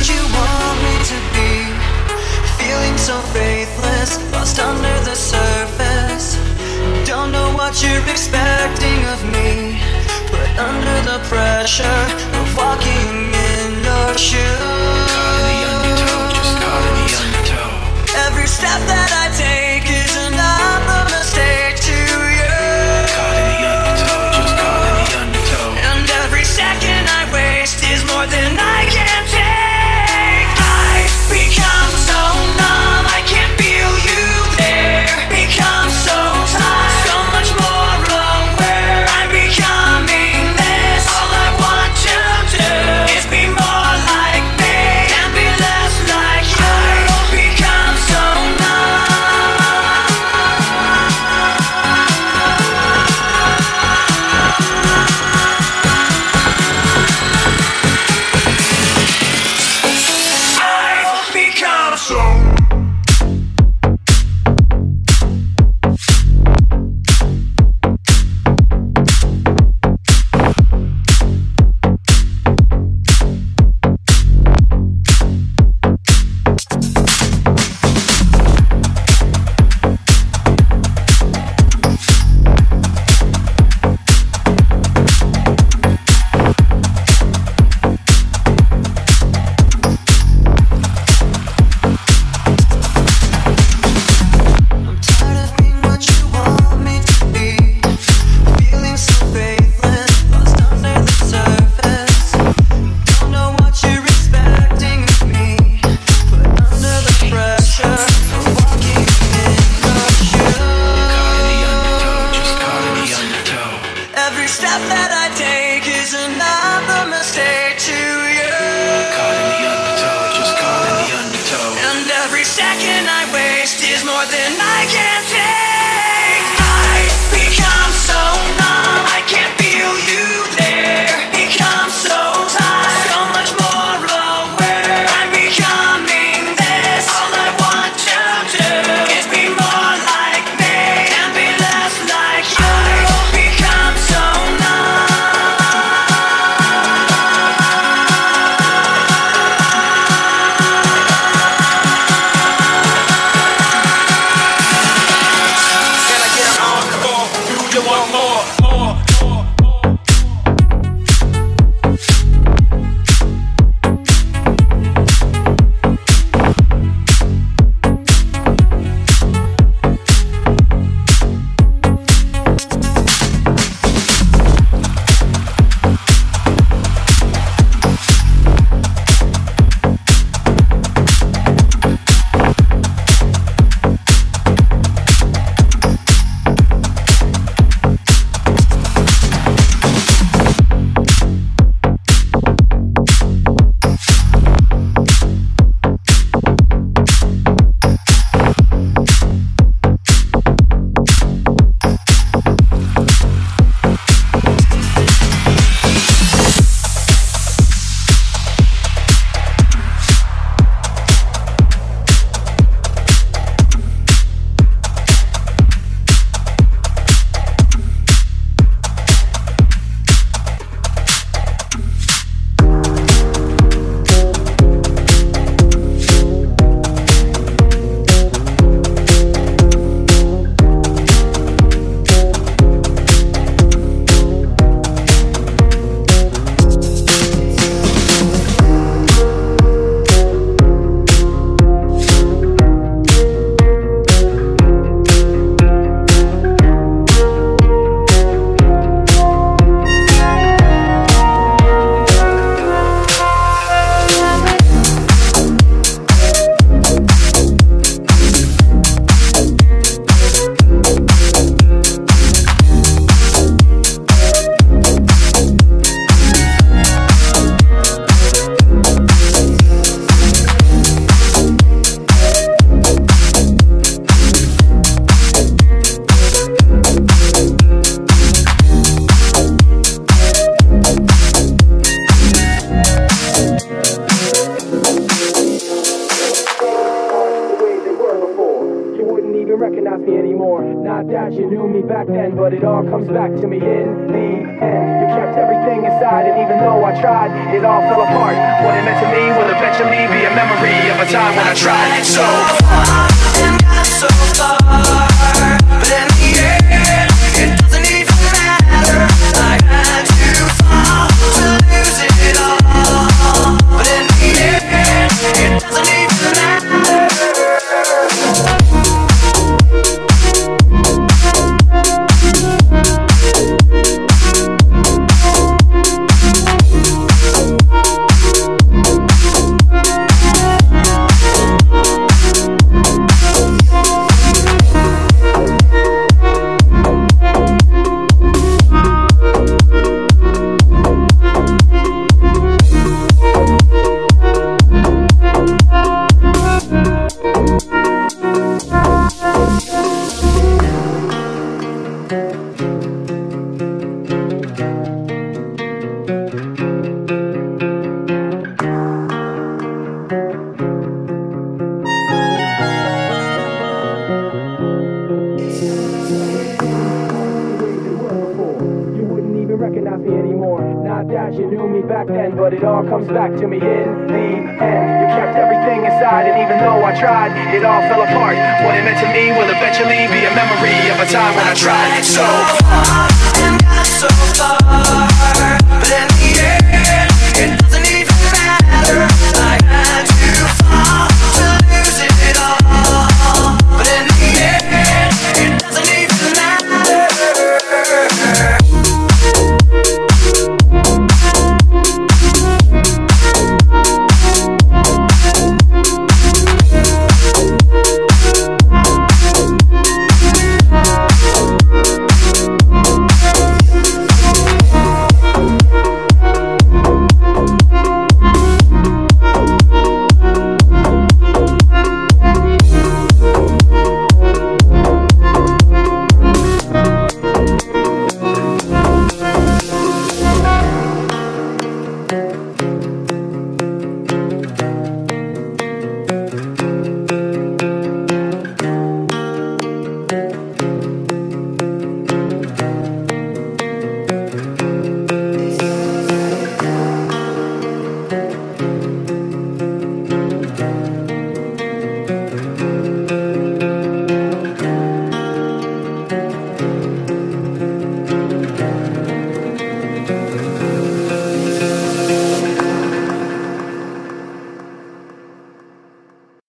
what you want me to be. Feeling so faithless, lost under the surface. Don't know what you're expecting of me, but under the pressure. didn't even recognize me anymore. Not that you knew me back then, but it all comes back to me in the end. You kept everything inside, and even though I tried, it all fell apart. What it meant to me will eventually be a memory of a time when I tried so hard and got so far. Anymore. Not that you knew me back then, but it all comes back to me in the end. You kept everything inside, and even though I tried, it all fell apart. What it meant to me will eventually be a memory of a time when I tried so hard and got so far.